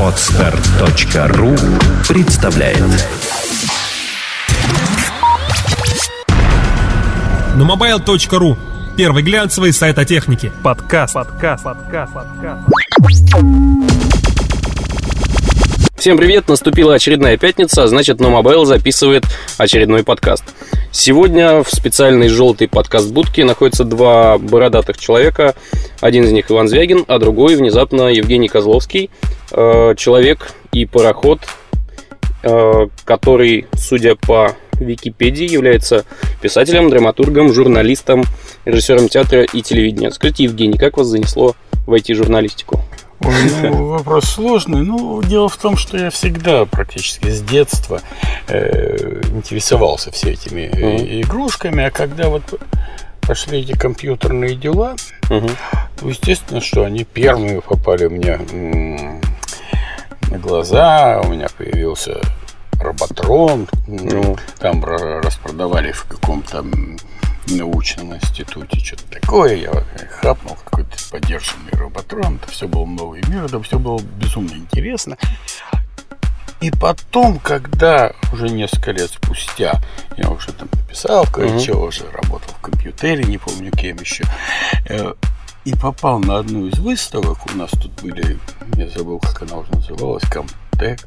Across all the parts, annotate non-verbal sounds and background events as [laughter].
Отстар.ру представляет Numobile.ru Первый глянцевый сайт о технике. Подкаст. Подкаст. Подкаст. Подкаст. Всем привет, наступила очередная пятница, а значит Numobile записывает очередной подкаст. Сегодня в специальной желтой подкаст-будке находятся два бородатых человека. Один из них Иван Звягин, а другой внезапно Евгений Козловский. Э, человек и пароход, э, который, судя по Википедии, является писателем, драматургом, журналистом, режиссером театра и телевидения. Скажите, Евгений, как вас занесло в IT-журналистику? Ой, [laughs] ну, вопрос сложный. Ну, дело в том, что я всегда практически с детства э, интересовался все этими Мгм. игрушками, а когда вот пошли эти компьютерные дела, то, естественно, что они первыми попали мне м, на глаза, у меня появился Роботрон, Ну. там ра- распродавали в каком-то научном институте что-то такое, я хапнул какой-то поддержанный Роботрон, это все был новый мир, это все было безумно интересно. И потом, когда уже несколько лет спустя, я уже там писал кое-что, уже работал в компьютере, не помню кем еще, э, и попал на одну из выставок, у нас тут были, я забыл, как она уже называлась, Комтек,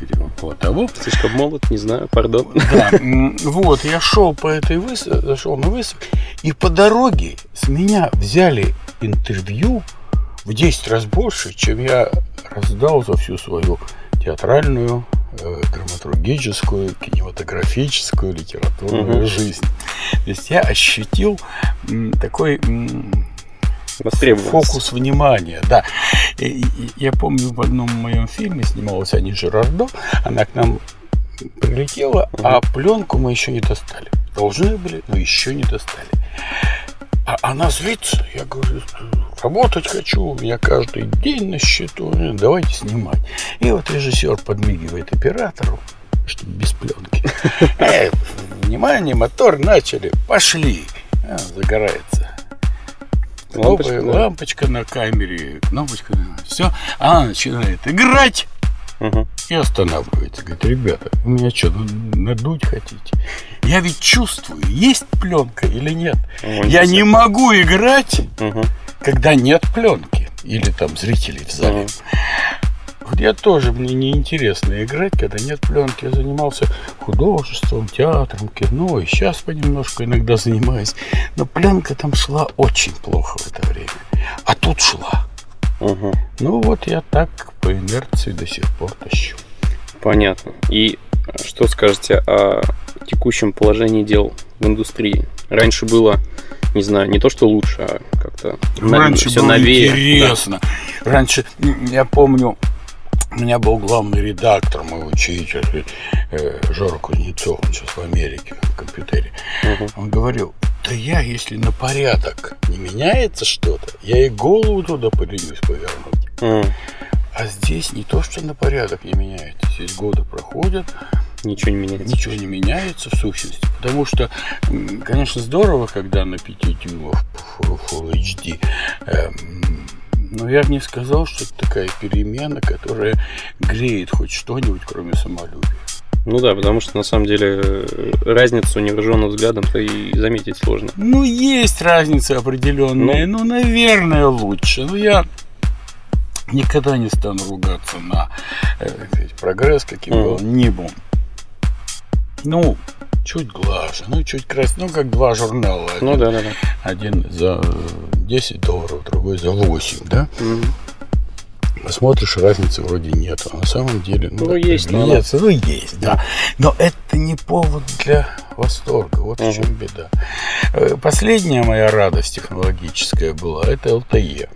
или около того. Слишком молод, не знаю, пардон. Да, вот, я шел по этой выставке, зашел на выставку, и по дороге с меня взяли интервью в 10 раз больше, чем я раздал за всю свою театральную, э, драматургическую, кинематографическую, литературную Мгм. жизнь. То есть я ощутил м, такой м, Востребованность. фокус внимания, да. И- и- я помню, в одном моем фильме снималась Ани Жирардо, она к нам прилетела, а пленку мы еще не достали. Должны были, но еще не достали. А она злится, я говорю, работать хочу, у меня каждый день на счету, э, давайте снимать. И вот режиссер подмигивает оператору, чтобы без пленки. [laughs] Э, внимание, мотор начали, пошли. А, загорается. Лампочка, Лампочка, да. лампочка на камере, кнопочка, все. Она начинает играть Мгм. и останавливается. Говорит, ребята, вы меня что, надуть хотите? Я ведь чувствую, есть пленка или нет. Ой, Я не могу играть, Мгм. когда нет пленки. Или там зрителей в зале. Мгм. Вот я тоже, мне неинтересно играть, когда нет пленки. Я занимался художеством, театром, кино. И сейчас понемножку иногда занимаюсь. Но пленка там шла очень плохо в это время. А тут шла. Мгм. Ну вот я так по инерции до сих пор тащу. Понятно. И что скажете о текущем положении дел в индустрии? Раньше было, не знаю, не то что лучше, а как-то Раньше все было новее. интересно. Раньше, м, я помню, у меня был главный редактор, мой учитель, э, Жора Кузнецов, он сейчас в Америке, в компьютере. Мгм. Он говорил, да я, если на порядок не меняется что-то, я и голову туда поленюсь повернуть. М, А здесь не то, что на порядок не меняется. Здесь годы проходят, Ничего не меняется. ничего не меняется в сущности. Потому что, конечно, здорово, когда на 5 дюймов Full Full HD. эм, Но я бы не сказал, что это такая перемена, которая греет хоть что-нибудь, кроме самолюбия. Ну да, потому что на самом деле э, разницу невооруженным взглядом-то и заметить сложно. Ну, есть разница определенная, ну, наверное, лучше. Но я никогда не стану ругаться на э, прогресс, каким бы он ни был. Ну, чуть глаже, ну, чуть красивее, ну, как два журнала. Ну Один- да, да, да. Один за э, 10 долларов, другой за 8, да? Мгм. Посмотришь, разницы вроде нет. А на самом деле, ну, Ну, есть, но приглядеться, ну, есть, да. Но это не повод для восторга. Вот в Мгм. чем беда. Э, Последняя моя радость технологическая была, это LTE,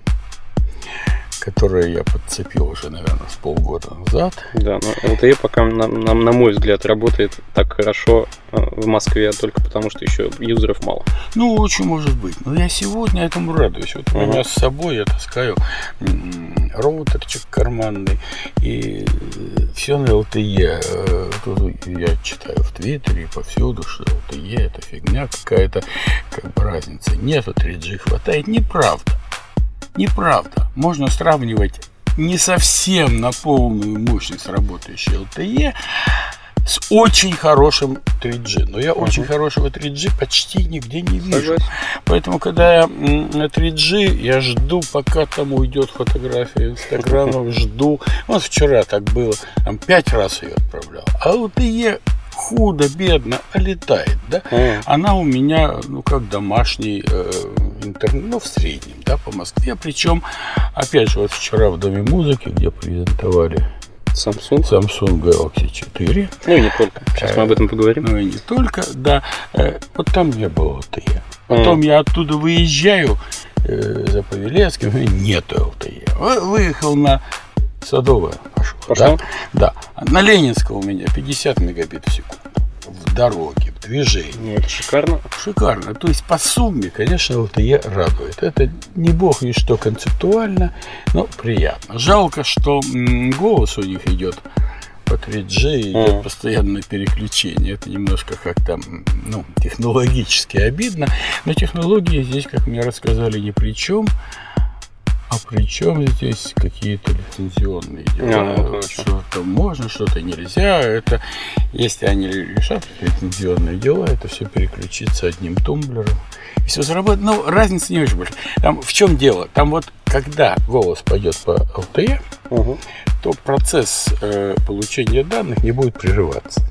которое я подцепил уже, наверное, с полгода назад. Да, но LTE пока, на, на- на мой взгляд, работает так хорошо э, в Москве только потому, что еще юзеров мало. Ну, очень может быть. Но я сегодня этому радуюсь. Вот у Мгм. меня с собой я таскаю роутерчик карманный и все на LTE. Э, Тут я читаю в Твиттере и повсюду, что LTE это фигня какая-то, как бы разницы нету, 3G хватает. Неправда. Неправда. Можно сравнивать не совсем на полную мощность работающий LTE, с очень хорошим 3G. Но я очень хорошего 3G почти нигде не вижу. Согласен. Поэтому, когда я на 3G, я жду, пока там уйдет фотография Инстаграма, [laughs] жду. Вот вчера так было, там пять раз ее отправлял. А LTE худо, бедно, а летает, да? Мгм. Она у меня, ну, как домашний э, интернет, ну, в среднем, да, по Москве. Причем, опять же, вот вчера в Доме музыки, где презентовали Samsung. Samsung Galaxy 4, Ну и не только. Сейчас мы об этом поговорим. ну и не только, да, э, вот там не было LTE. Потом я оттуда выезжаю э, за Павелецким, и нету LTE. Вы- Выехал на Садовое, пошел, Пошел? да? Да. На Ленинского у меня 50 мегабит в секунду. В дороге, в движении. Ну, это шикарно. Шикарно. То есть по сумме, конечно, LTE радует. Это не бог и что концептуально, но приятно. Жалко, что голос у них идет по 3G, идет Мгм. постоянное переключение. Это немножко как-то, м, ну, технологически обидно. Но технологии здесь, как мне рассказали, ни при чем. При чем здесь какие-то лицензионные дела? А, ну, что-то можно, что-то нельзя. Это, если они решат лицензионные дела, это все переключится одним тумблером. И все заработает. Ну, разница не очень большая. Там в чем дело? Там вот, когда голос пойдет по LTE, Мгм. то процесс э, получения данных не будет прерываться.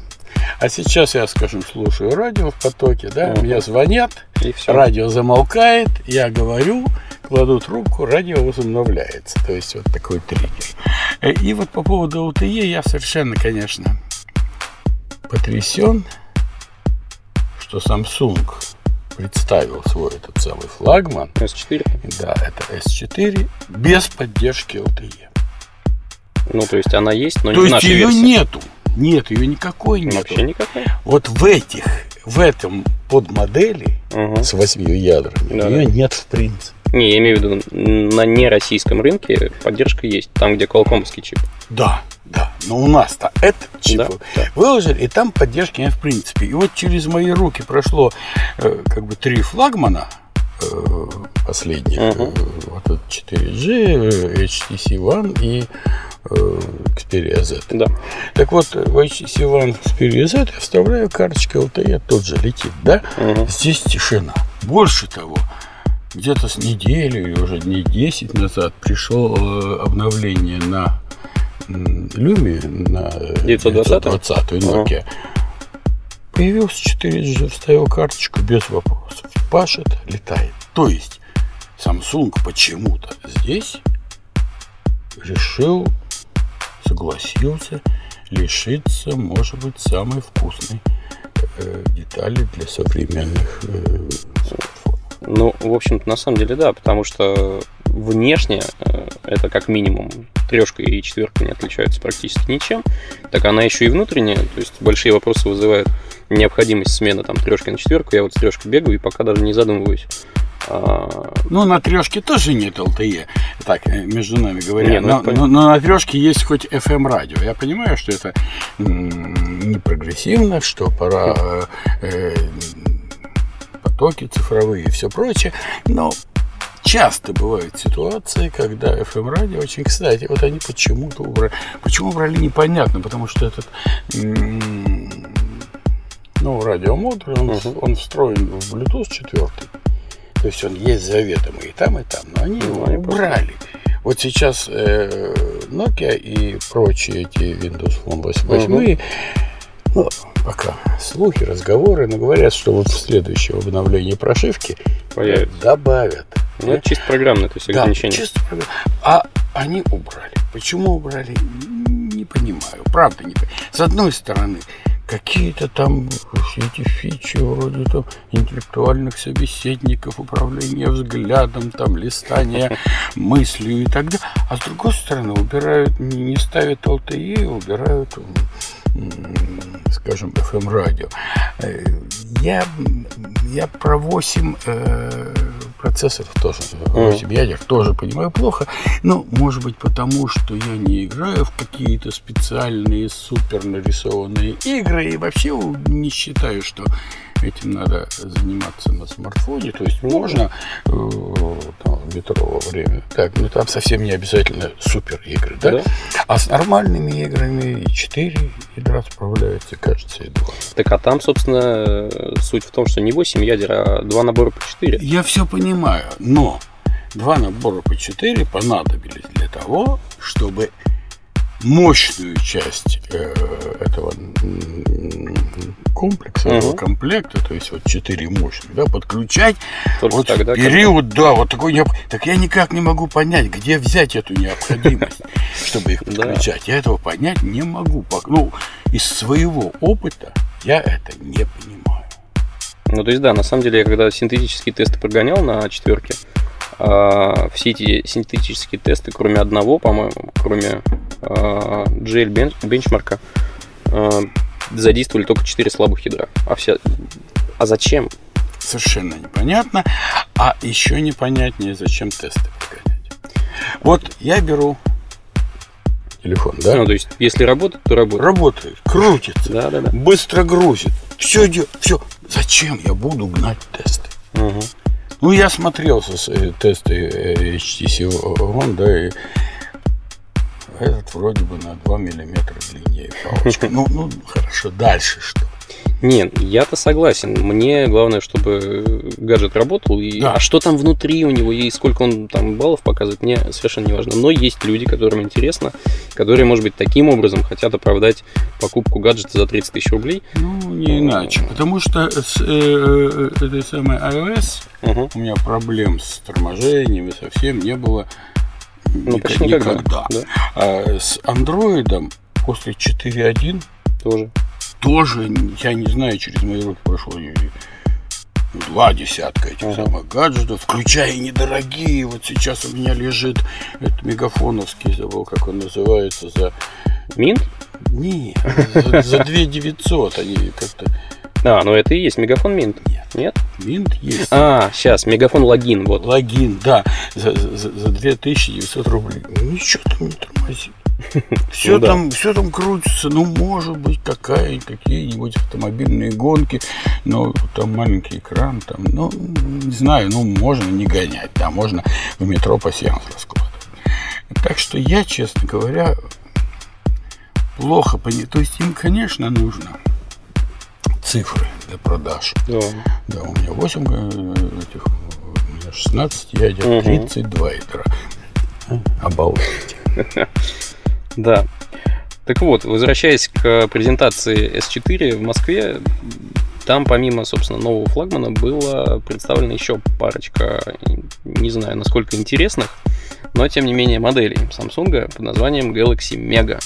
А сейчас я, скажем, слушаю радио в потоке, да, Мгм. мне звонят, радио замолкает, я говорю, кладу трубку, радио возобновляется. То есть вот такой триггер. Э, И вот по поводу LTE я совершенно, конечно, потрясен, что Samsung представил свой этот самый флагман, S4. да, это S4, без поддержки LTE. Ну, то есть она есть, но не То в есть ее версии. нету. Нет, ее никакой нет. Вообще никакой. Вот в этих, в этом подмодели Мгм. с восьмью ядрами Да, ее да. нет в принципе. Не, я имею в виду, на нероссийском рынке поддержка есть, там, где колкомовский чип. Да, да. Но у нас-то этот чип Да, да. выложили, и там поддержки нет в принципе. И вот через мои руки прошло э, как бы три флагмана э, последних. Э, вот этот 4G, э, HTC One и э, Xperia Z. Да. Так вот, в HTC One Xperia Z я вставляю карточку LTE, тут же летит, да? Мгм. Здесь тишина. Больше того, где-то с недели или уже дней 10 назад пришло э, обновление на Lumia, на э, 920? 920 Nokia. Появился 4G, вставил карточку без вопросов. Пашет, летает. То есть Samsung почему-то здесь решил, согласился лишиться, может быть, самой вкусной э, детали для современных э. Ну, в общем-то, на самом деле, да, потому что внешне э, это как минимум трешка и четверка не отличаются практически ничем. Так она еще и внутренняя, то есть большие вопросы вызывает необходимость смены там трешки на четверку. Я вот с трешкой бегаю и пока даже не задумываюсь. А, Ну, на трешке тоже нет LTE, так, э, между нами говоря. Не, ну, но, но- но на трешке есть хоть FM-радио. Я понимаю, что это не прогрессивно, что пора э, потоки цифровые и все прочее, но часто бывают ситуации, когда FM-радио очень кстати, вот они почему-то убрали. Почему убрали, непонятно, потому что этот ну, радиомодуль, он, он встроен в Bluetooth 4. То есть он есть заведомо и там, и там, но они Ну, его убрали. Вот сейчас э, Nokia и прочие эти Windows Phone 8, ну, пока слухи, разговоры, но говорят, что вот в следующем обновлении прошивки Появится. добавят. ну, это чисто программное, то есть Да, ограничение. чисто программа. А они убрали. Почему убрали? Не понимаю. Правда не понимаю. С одной стороны, какие-то там все эти фичи вроде там интеллектуальных собеседников, управления взглядом, там листания [laughs] мыслью и так далее. А с другой стороны, убирают, не, ставят LTE, убирают скажем, FM-радио. Э, Я, я про 8 э, процессоров тоже, 8 ядер тоже понимаю плохо. Ну, может быть, потому что я не играю в какие-то специальные супер нарисованные игры и вообще не считаю, что этим надо заниматься на смартфоне. То есть можно э, там, в метро во время. Так, ну там совсем не обязательно супер игры, да? Да. А с нормальными играми и 4 ядра справляются, кажется, и 2. Так а там, собственно, суть в том, что не 8 ядер, а два набора по 4. Я все понимаю, но два набора по 4 понадобились для того, чтобы мощную часть э, этого комплекса, этого комплекта, то есть вот 4 мощных, да, подключать Только вот тогда, период, да, вот такой необ- Так я никак не могу понять, где взять эту необходимость, [laughs] чтобы их подключать. Я этого понять не могу. Ну, из своего опыта я это не понимаю. Ну, то есть, да, на самом деле, я когда синтетические тесты прогонял на четверке, а, все эти синтетические тесты, кроме одного, по-моему, кроме а, GL бен- бенчмарка, а, задействовали только 4 слабых ядра. А, вся... а зачем? Совершенно непонятно. А еще непонятнее, зачем тесты прогонять. Вот я беру телефон, да? Ну, то есть, если работает, то работает. Работает, крутится, Да, да, да. быстро грузит. Все идет, все. Зачем я буду гнать тесты? Мгм. Ну, я смотрел э, тесты э, HTC One, да, и этот вроде бы на 2 миллиметра длиннее палочка. Ну, ну, хорошо, дальше что? Нет, я-то согласен. Мне главное, чтобы гаджет работал. И... Да. А что там внутри у него и сколько он там баллов показывает, мне совершенно не важно. Но есть люди, которым интересно, которые, может быть, таким образом хотят оправдать покупку гаджета за 30 тысяч рублей. Ну, не иначе. Потому что с э, э, этой самой iOS Мгм. у меня проблем с торможением и совсем не было Ну, ник- почти никогда. Да, А с андроидом после 4.1 тоже. тоже, я не знаю, через мои руки прошло два десятка этих Ага. самых гаджетов, включая недорогие. Вот сейчас у меня лежит этот мегафоновский, забыл, как он называется, за... Минт? Не, за, за 2 900 они как-то... А, ну это и есть мегафон Минт. Нет. Нет? Минт есть. А, сейчас, мегафон логин, вот. Логин, да, за, за, за 2900 рублей. Ну, Ничего там не тормозит. [laughs] Все, Ну да. там, все там крутится. Ну, может быть, какая, какие-нибудь автомобильные гонки, но там маленький экран, там, ну, не знаю, ну, можно не гонять, да, можно в метро по сеанс раскладывать. Так что я, честно говоря, плохо понимаю. То есть им, конечно, нужно цифры для продаж. Да. Да, у меня 8 э, этих, у меня 16 ядер, Мгм. 32 ядра. Обалдеть. [laughs] Да. Так вот, возвращаясь к презентации S4 в Москве, там помимо, собственно, нового флагмана было представлено еще парочка, не знаю, насколько интересных, но тем не менее моделей Samsung под названием Galaxy Mega.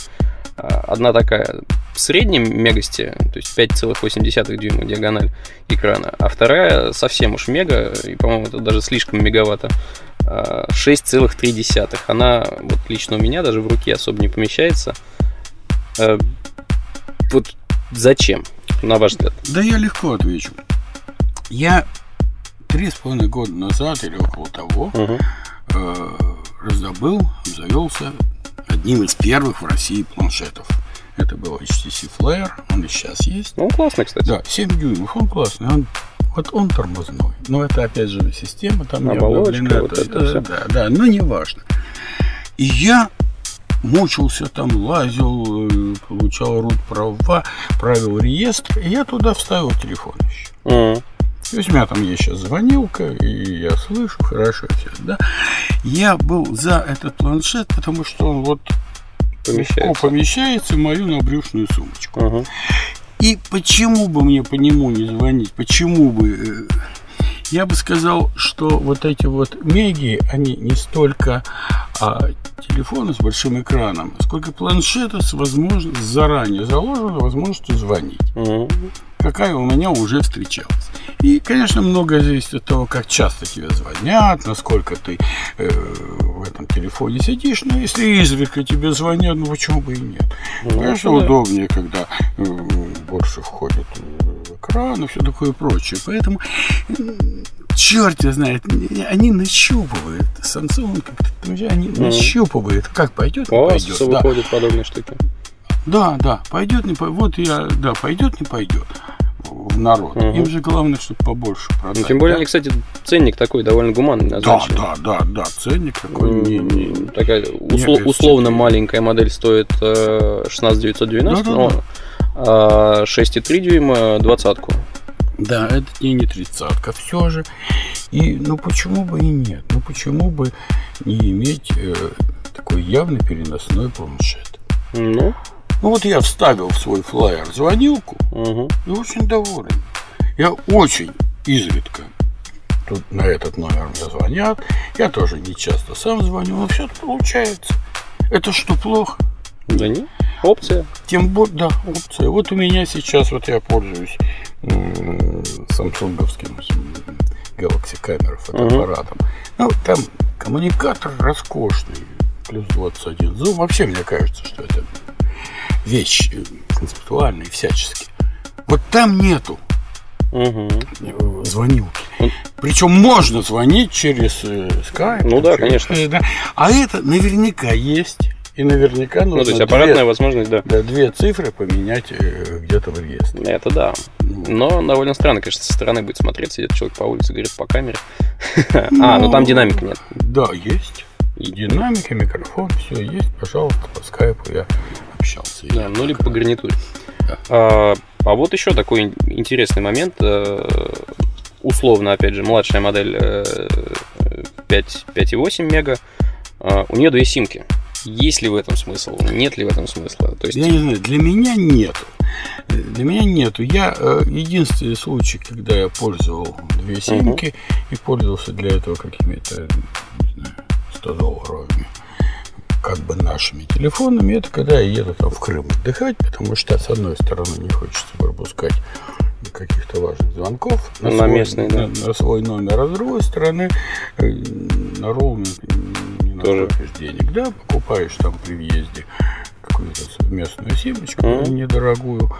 Одна такая в среднем мегасте, то есть 5,8 дюйма диагональ экрана, а вторая совсем уж мега, и, по-моему, это даже слишком меговато, а, 6,3. Она вот лично у меня даже в руке особо не помещается. А, Вот зачем, на ваш взгляд? Да я легко отвечу. Я три с половиной года назад или около того э, раздобыл, завелся одним из первых в России планшетов. Это был HTC Flare, он и сейчас есть. Ну, классно, кстати. Да, 7 дюймов, он классный. Он, вот он тормозной. Но это опять же система, там не Оболочка, обновлена, вот то- это да, всё. да, да, но не важно. И я мучился там, лазил, э, получал рут права, правил реестр, и я туда вставил телефон еще. Мгм. Меня там есть сейчас звонилка, и я слышу хорошо все, да. Я был за этот планшет, потому что он вот Помещается. помещается в мою набрюшную сумочку. Мгм. И почему бы мне по нему не звонить? Почему бы? э, Я бы сказал, что вот эти вот меги, они не столько а, телефоны с большим экраном, сколько планшеты с возможностью, заранее заложенной возможностью звонить Мгм. какая у меня уже встречалась. И, конечно, многое зависит от того, как часто тебе звонят, насколько ты э, в этом телефоне сидишь. Но если изредка тебе звонят, ну почему бы и нет? Ну, Конечно, да. удобнее, когда э, больше входит в экран и все такое прочее. Поэтому, черт я знает, они нащупывают. Samsung как-то они нащупывают. Как пойдет, вас пойдет. Да. подобные штуки. Да, да, пойдет, не пойдет. Вот я, да, пойдет, не пойдет. В народ. Мгм. Им же главное, чтобы побольше продать. Ну, тем более, да? они, кстати, ценник такой довольно гуманный Да, назначен. да, да, да, ценник такой не, не- М, Такая усло- агрессивный. условно маленькая модель стоит э, 16990, Да-да-да. но а 6,3 дюйма двадцатку. Да, это не, не тридцатка все же. И ну почему бы и нет? Ну почему бы не иметь э, такой явный переносной планшет? Ну, Ну вот я вставил в свой флайер звонилку угу. и очень доволен. Я очень изредка тут на этот номер мне звонят. Я тоже не часто сам звоню, но все получается. Это что, плохо? да не, опция. Тем более, да, опция. Вот у меня сейчас, вот я пользуюсь самсунговским Galaxy камерой фотоаппаратом. Ну, там коммуникатор роскошный, плюс 21 зум. Вообще, мне кажется, что это вещь э, концептуальная всячески. Вот там нету Угу. звонилки. Он- Причем можно звонить через э, Skype. Ну да, через- конечно. да. А это наверняка есть. И наверняка нужно Ну, то есть две- аппаратная возможность, да. да, две цифры поменять где-то в реестре. Это да. Ну, Но довольно странно, конечно, со стороны будет смотреться, идет человек по улице, говорит по камере. [laughs] А, ну там динамика нет. Да, есть. И динамика, микрофон, все есть. Пожалуйста, по скайпу я общался. Да, ну либо по гарнитуре. А, а вот еще такой ин- интересный момент. э, Условно, опять же, младшая модель э, 5, 5,8 мега. А, У нее две симки. Есть ли в этом смысл? Нет ли в этом смысла? То есть, Я не знаю, для меня нету. Э, Для меня нету. Я э, единственный случай, когда я пользовал две симки и пользовался для этого какими-то, не знаю, 100 долларовыми как бы нашими телефонами, это когда я еду там в Крым отдыхать, потому что с одной стороны не хочется пропускать каких-то важных звонков На свой, местный, да. на, на свой номер, а с другой стороны э, на роуминг не Тоже. денег, да, покупаешь там при въезде какую-то совместную симочку Мгм. недорогую,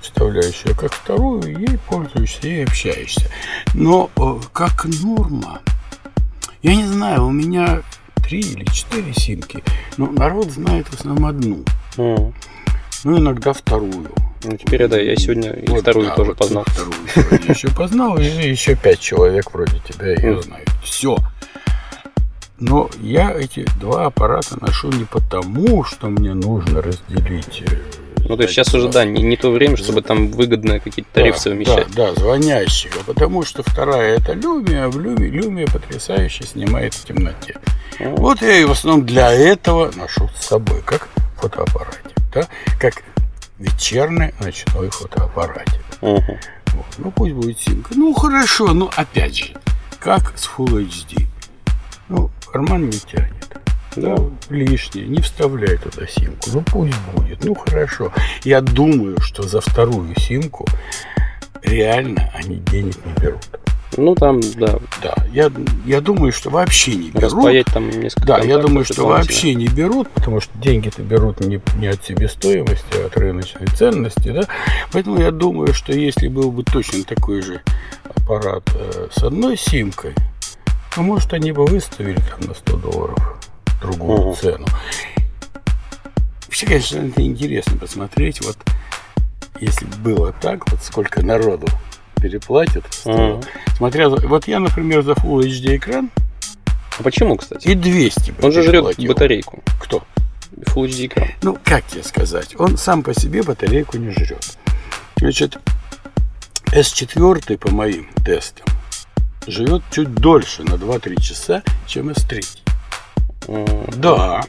вставляешь ее как вторую, ей пользуешься и общаешься. Но э, как норма, я не знаю, у меня три или четыре симки, но народ знает в основном одну, м, ну иногда вторую. ну, теперь да, я сегодня и Вот, вторую да, тоже вот познал. Вторую еще познал, и еще пять человек вроде тебя ее знают. Все. Но я эти два аппарата ношу не потому, что мне нужно разделить. э, Ну, то есть сейчас уже, да, не, не то время, чтобы там выгодно какие-то тарифы да, совмещать. Да, да, звонящих. А потому что вторая это а в Lumia, Lumia потрясающе снимает в темноте. Ну, Вот я и в основном для этого ношу с собой, как фотоаппаратик, да, как вечерний ночной фотоаппаратик. мгм. Вот. Ну пусть будет симка. Ну хорошо, но опять же, как с Full HD. Ну, карман не тянет. Да. Ну, лишнее, не вставляй туда симку. Ну пусть будет. Ну хорошо. Я думаю, что за вторую симку реально они денег не берут. Ну, там, да, Да, я, я думаю, что вообще не берут. распаять там несколько Да, я думаю, что вообще не берут, потому что деньги-то берут не, не от себестоимости, а от рыночной ценности, да. Поэтому я думаю, что если был бы точно такой же аппарат э, с одной симкой, то, может, они бы выставили там на 100 долларов другую Мгм. цену. Вообще, конечно, это интересно посмотреть, вот если бы было так, вот сколько народу переплатит. Мгм. Смотря, вот я, например, за Full HD экран А почему, кстати? и 200 бы Он же жрет батарейку. Кто? Full HD экран. Ну, как тебе сказать? Он сам по себе батарейку не жрет. Значит, S4, по моим тестам, живет чуть дольше, на 2-3 часа, чем S3. Да.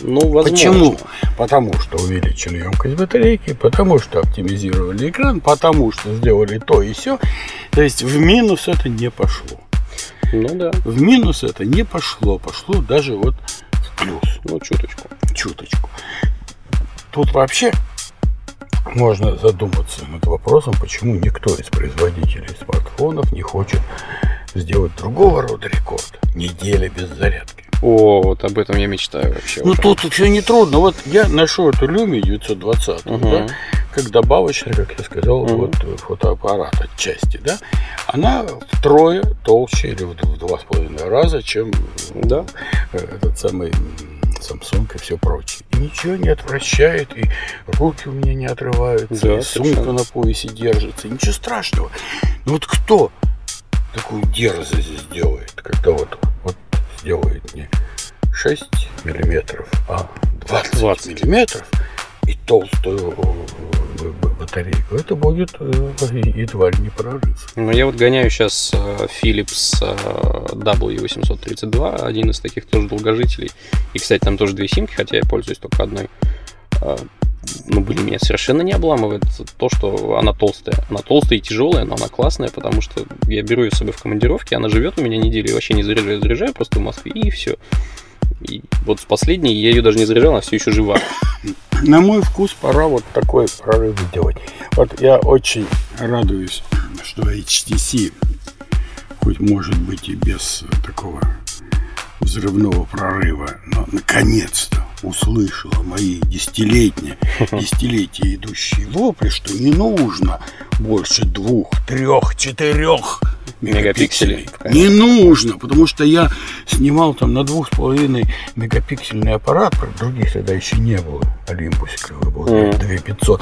Ну, возможно. Почему? Потому что увеличили емкость батарейки, потому что оптимизировали экран, потому что сделали то и все. То есть в минус это не пошло. Ну да, В минус это не пошло, пошло даже вот в плюс. ну чуточку. чуточку. Тут вообще можно задуматься над вопросом, почему никто из производителей смартфонов не хочет сделать другого рода рекорд. Неделя без зарядки. О, вот об этом я мечтаю вообще. Ну тут все нетрудно. Вот я ношу эту Lumia 920, Мгм. да, как добавочный, как я сказал, Мгм. вот фотоаппарат отчасти, да. Она втрое толще или в два с половиной раза, чем Да. э, этот самый Samsung и все прочее. И ничего не отвращает, и руки у меня не отрываются, Да, и сумка совершенно. на поясе держится, ничего страшного. Ну вот кто такую дерзость сделает, когда вот, вот сделает не 6 миллиметров, а 20, 20. миллиметров и толстую э, батарейку. Это будет э, едва ли не прорыв. Ну, я вот гоняю сейчас Philips э, W832, один из таких тоже долгожителей. И, кстати, там тоже две симки, хотя я пользуюсь только одной. Ну, блин, меня совершенно не обламывает то, что она толстая. Она толстая и тяжелая, но она классная, потому что я беру ее с собой в командировке, она живет у меня неделю, вообще не заряжаю, заряжаю просто в Москве, и все. И вот с последней я ее даже не заряжал, она все еще жива. На мой вкус пора вот такой прорыв делать. Вот я очень радуюсь, что HTC, хоть может быть и без такого взрывного прорыва, но наконец-то услышала мои десятилетние, [laughs] десятилетия идущие вопли, что не нужно больше двух, трех, четырех Мегапикселей. Не нужно, потому что я снимал там на двух с половиной мегапиксельный аппарат, других тогда еще не было. Олимпусиковый был, Мгм. 2500.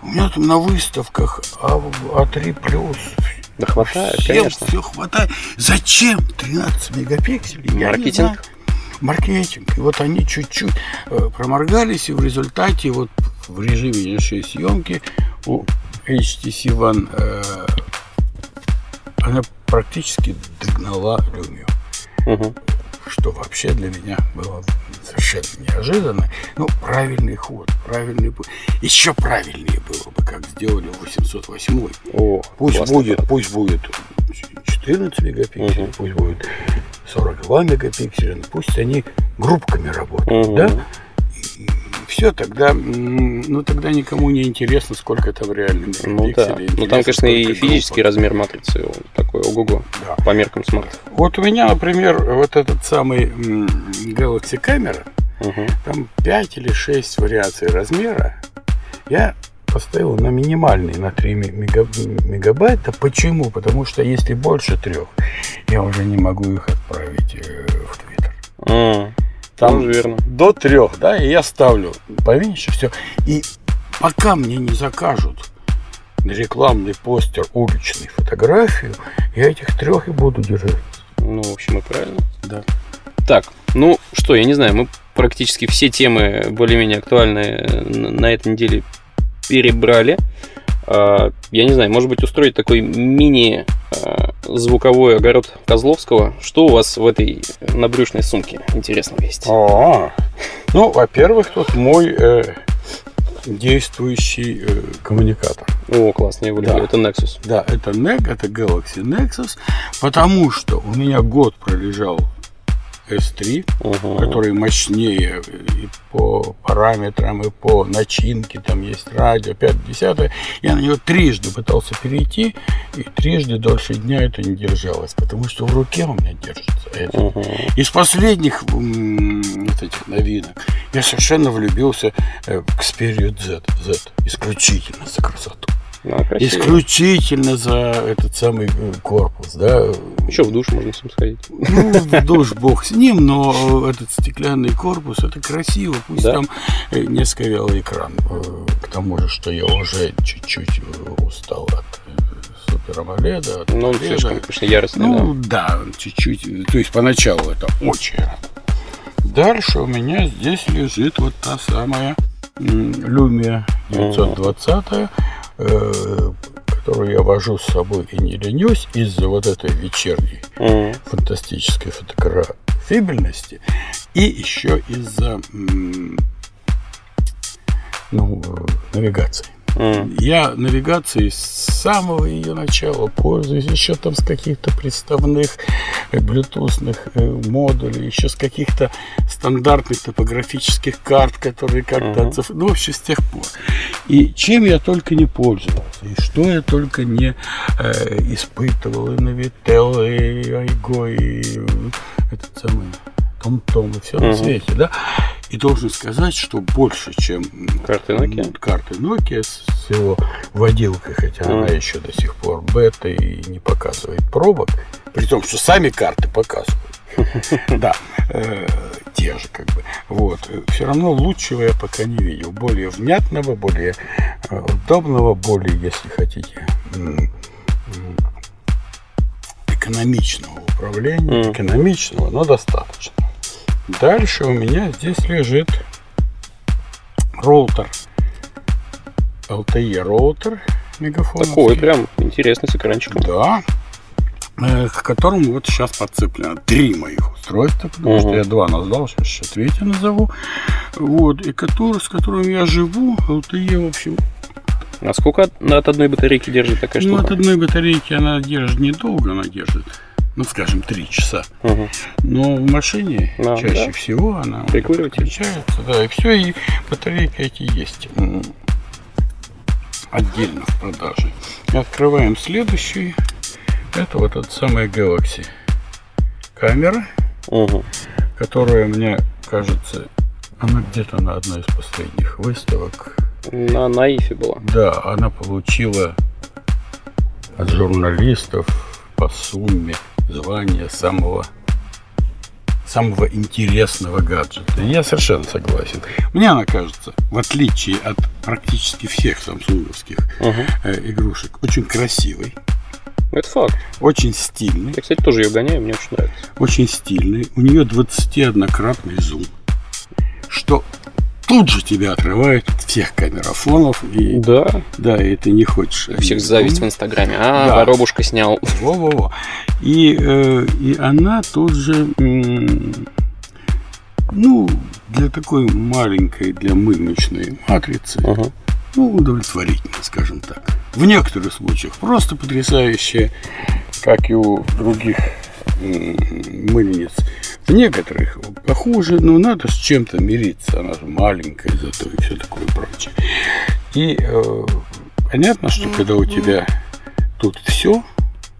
У меня там на выставках А, А3 плюс. Да хватает, Всем конечно. все хватает. Зачем 13 мегапикселей? Я Маркетинг. Маркетинг. И вот они чуть-чуть э, проморгались, и в результате вот в режиме ночной съемки у HTC One э, она практически догнала Lumia Мгм. что вообще для меня было совершенно неожиданно. Ну, правильный ход, правильный путь. Еще правильнее было бы, как сделали в 808. О, Пусть классно. будет, пусть будет 14 мегапикселей, Мгм. пусть будет 42 мегапикселя, но пусть они группками работают, Мгм. да? И все, тогда, ну, тогда никому не интересно, сколько там реально Ну мегапикселей. да. Ну там, конечно, и физический группок. размер матрицы он такой ого-го. Да. По меркам смартов. Вот у меня, например, вот этот самый Galaxy камера, Мгм. там 5 или 6 вариаций размера. Я поставил на минимальный, на 3 ми- мега- мегабайта. Почему? Потому что если больше трех, я уже не могу их отправить э, в Твиттер. М, Там тоже верно. до трех, да, и я ставлю поменьше, все. И пока мне не закажут рекламный постер уличный фотографию, я этих трех и буду держать. Ну, в общем, и правильно. Да. Так, ну что, я не знаю, мы практически все темы более-менее актуальные н- на этой неделе перебрали. А, Я не знаю, может быть, устроить такой мини а, огород Козловского. Что у вас в этой набрюшной сумке интересного есть? О, ну, во-первых, тут мой э, действующий э, коммуникатор. О, классно, я его люблю. Да. Это Nexus. Да, это NEC, это Galaxy Nexus, потому что у меня год пролежал S3, Мгм. который мощнее и по параметрам, и по начинке, там есть радио, 5 10 Я на него трижды пытался перейти, и трижды дольше дня это не держалось, потому что в руке у меня держится это. Мгм. Из последних вот этих новинок я совершенно влюбился э, в Xperia Z, Z исключительно за красоту. Красиво. Исключительно за этот самый э, корпус, да. Еще в душ можно с ним сходить. Ну, в душ бог с ним, но этот стеклянный корпус, это красиво. Пусть Да. там э, несколько вялый экран. Э, К тому же, что я уже чуть-чуть э, устал от э, Супер AMOLED. Ну, он слишком, конечно, яростный, Ну, да, чуть-чуть. То есть, поначалу это очень. Дальше у меня здесь лежит вот та самая Lumia 920, э, которую я вожу с собой и не ленюсь из-за вот этой вечерней. Мгм. фантастической фотографибельности и еще из-за м, ну, э, навигации. Я навигацией с самого ее начала пользуюсь, еще там с каких-то приставных э, блютусных э, модулей, еще с каких-то стандартных топографических карт, которые как-то отциф- Ну, вообще с тех пор. И чем я только не пользовался, и что я только не э, испытывал, и Navitel, и Айго, и э, этот самый Том-Том, и все на Мгм. свете, да. И должен сказать, что больше, чем Карты Nokia? карты Nokia с его водилкой, хотя Мгм. она еще до сих пор бета и не показывает пробок, при том, что сами карты показывают. [laughs] Да, э, те же как бы. Вот. Все равно лучшего я пока не видел. Более внятного, более э, удобного, более, если хотите, экономичного управления. Экономичного, но достаточно. Дальше у меня здесь лежит роутер. LTE роутер мегафоновский. Такой прям интересный с экранчиком. Да. Э, К которому вот сейчас подцеплено три моих устройства, потому что Мгм. я два назвал, сейчас еще третье назову. Вот, и который, с которым я живу, LTE, в общем, А сколько от, от одной батарейки держит такая ну, штука? от одной батарейки она держит недолго, она держит, ну, скажем, три часа. Мгм. Но в машине А, чаще да? всего она включается, да, и все, и батарейки эти есть отдельно в продаже. Открываем следующий. Это вот эта самая Galaxy камера, Мгм. которая мне кажется, она где-то на одной из последних выставок. На наифе была. Да, она получила от журналистов по сумме звание самого самого интересного гаджета. Я совершенно согласен. Мне она кажется, в отличие от практически всех самсунговских Мгм. э, игрушек, очень красивой, Это факт. очень стильной, Я, кстати, тоже ее гоняю, мне очень нравится. очень стильный. У нее 21-кратный зум, что тут же тебя отрывает от всех камерафонов. И, Да. да, и ты не хочешь. У всех зависть в Инстаграме. А, Да. воробушка снял. Во-во-во. И, э, и она тут же, ну, для такой маленькой, для мыльничной матрицы, Ага. ну, удовлетворительно, скажем так. В некоторых случаях просто потрясающая, как и у других мыльниц. Некоторых похуже, но надо с чем-то мириться. Она же маленькая зато и все такое прочее. И э, понятно, что когда у тебя тут все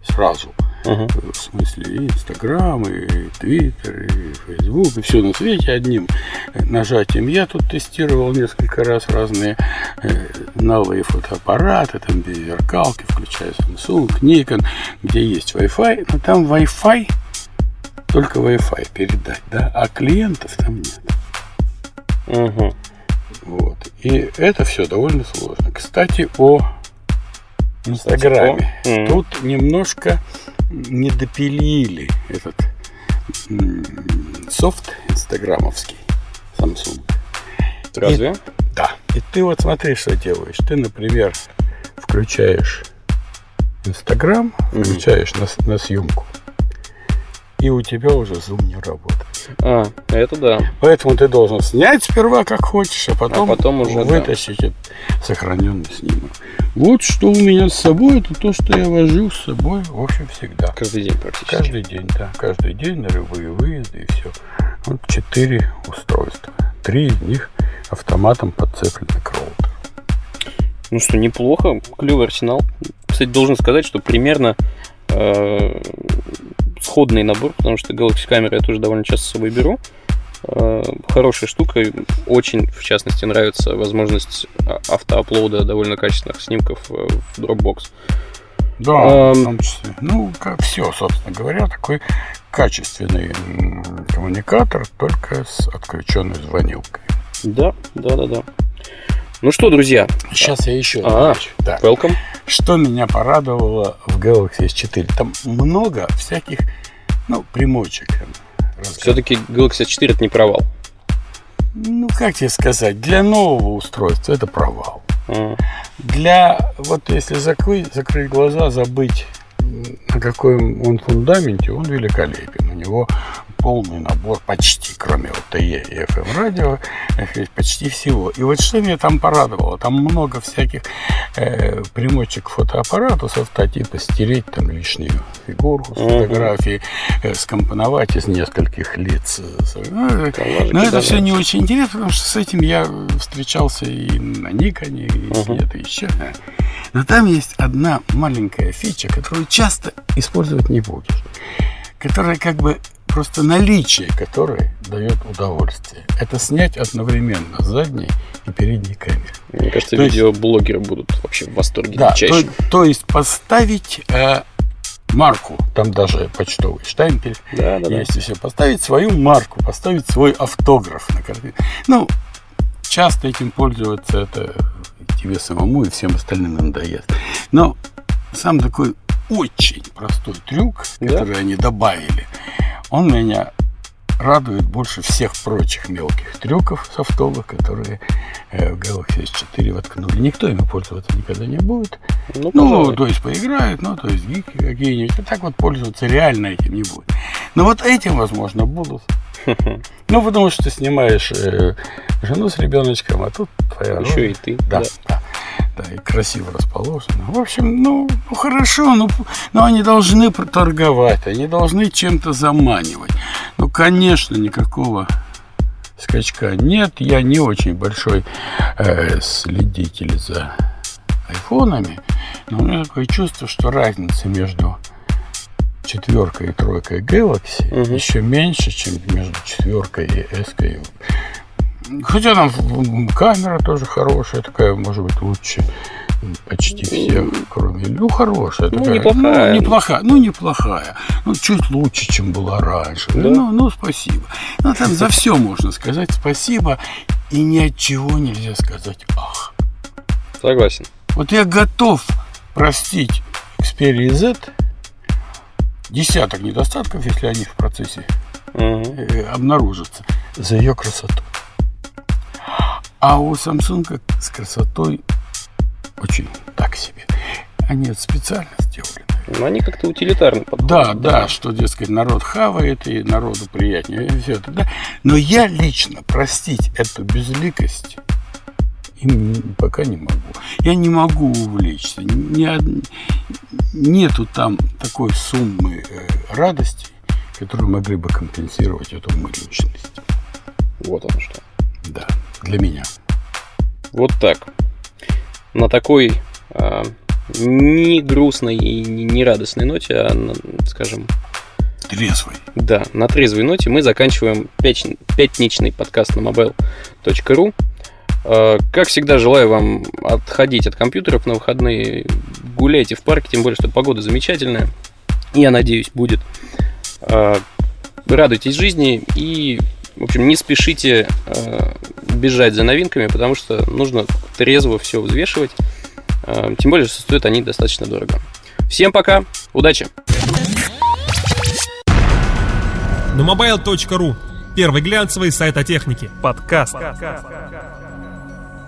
сразу, Ага. в смысле и Инстаграм, и Твиттер, и Фейсбук, и все на свете одним нажатием. Я тут тестировал несколько раз разные э, новые фотоаппараты, там без зеркалки, включая Samsung, Nikon, где есть Wi-Fi, но там Wi-Fi, только Wi-Fi передать, да, а клиентов там нет. Мгм. Вот. И это все довольно сложно. Кстати, о Инстаграме. Кстати, о. Тут немножко не допилили этот софт инстаграмовский Samsung. Разве? Да. И ты вот смотри, что делаешь. Ты, например, включаешь Инстаграм, включаешь на, с- на съемку, и у тебя уже зум не работает. А, это да. Поэтому ты должен снять сперва как хочешь, а потом, А потом уже, да. вытащить этот сохраненный снимок. Вот что у меня с собой, это то, что я вожу с собой, в общем, всегда. Каждый день практически. Каждый день, да. Каждый день на любые выезды и все. Вот четыре устройства. Три из них автоматом подцеплены к роутеру. Ну что, неплохо. Клевый арсенал. Кстати, должен сказать, что примерно э, сходный набор, потому что Galaxy камеры я тоже довольно часто с собой беру. Э, хорошая штука. Очень, в частности, нравится возможность а- автоаплода довольно качественных снимков э, в Dropbox. Да, Эм. в том числе. Ну, как все, собственно говоря, такой качественный коммуникатор, только с отключенной звонилкой. Да, да, да, да. Ну что, друзья, Сейчас я еще А. Так. welcome. Что меня порадовало в Galaxy S4? Там много всяких, ну, примочек. Все-таки Galaxy S4 это не провал. Ну, как тебе сказать, для нового устройства это провал. А, Для, вот если закрыть, закрыть глаза, забыть, на каком он фундаменте, он великолепен. У него полный набор почти, кроме LTE и FM радио, э, почти всего. И вот что меня там порадовало, там много всяких э, примочек фотоаппарату софта, типа стереть там лишнюю фигурку с фотографии, э, скомпоновать из нескольких лиц. ну, но это все не очень интересно, потому что с этим я встречался и на Никоне, и Мгм. где-то еще. Но там есть одна маленькая фича, которую часто использовать не будешь. Которая как бы просто наличие которой дает удовольствие. Это снять одновременно задней и передней камеры. Мне кажется, То есть- видеоблогеры будут вообще в восторге Да, то, чаще. то есть поставить э, марку, там даже почтовый штемпель Да, да, да. есть и все. Поставить свою марку, поставить свой автограф на картине. Ну, часто этим пользоваться, это тебе самому и всем остальным надоест. Но сам такой очень простой трюк, Да. который они добавили, он меня радует больше всех прочих мелких трюков софтовых, которые э, в Galaxy S4 воткнули. Никто ими пользоваться никогда не будет. Ну, Ну, то есть поиграют, ну, то есть гики какие-нибудь. А так вот пользоваться реально этим не будет. Но вот этим, возможно, будут. [laughs] Ну, потому что ты снимаешь э, жену с ребеночком, а тут твоя Еще рожа. и ты. Да, да. Да, и красиво расположено. В общем, ну, ну хорошо, ну, но они должны торговать, они должны чем-то заманивать. Ну, конечно, никакого скачка нет. Я не очень большой э, следитель за айфонами, но у меня такое чувство, что разница между четверкой и тройкой Galaxy Мгм. еще меньше, чем между четверкой и S. Хотя там камера тоже хорошая, такая, может быть, лучше почти всех, кроме... Ну, хорошая Ну, такая. неплохая. Ну, неплохая. Ну, неплохая. Ну, чуть лучше, чем была раньше. Да. Ну, ну, спасибо. Ну, там за все можно сказать спасибо, и ни от чего нельзя сказать ах. Согласен. Вот я готов простить Xperia Z десяток недостатков, если они в процессе э, обнаружатся, за ее красоту. А у Samsung с красотой очень так себе. Они это специально сделали. Ну, они как-то утилитарно подходят. Да, да, что, дескать, народ хавает, и народу приятнее, и все это, да. Но я лично простить эту безликость им пока не могу. Я не могу увлечься. Од- Нету там такой суммы э, радости, которые могли бы компенсировать эту мыльничность. Вот оно что. Да, для меня. Вот так. На такой а, не грустной и не не радостной ноте, а, на, скажем, Трезвый. да, на трезвой ноте мы заканчиваем пятничный подкаст на mobile.ru. А, Как всегда, желаю вам отходить от компьютеров на выходные. Гуляйте в парке, тем более, что погода замечательная. Я надеюсь, будет. А, Радуйтесь жизни и, в общем, не спешите а, бежать за новинками, потому что нужно трезво все взвешивать. Тем более, что стоят они достаточно дорого. Всем пока, удачи! На Первый глянцевый сайт о технике. Подкаст.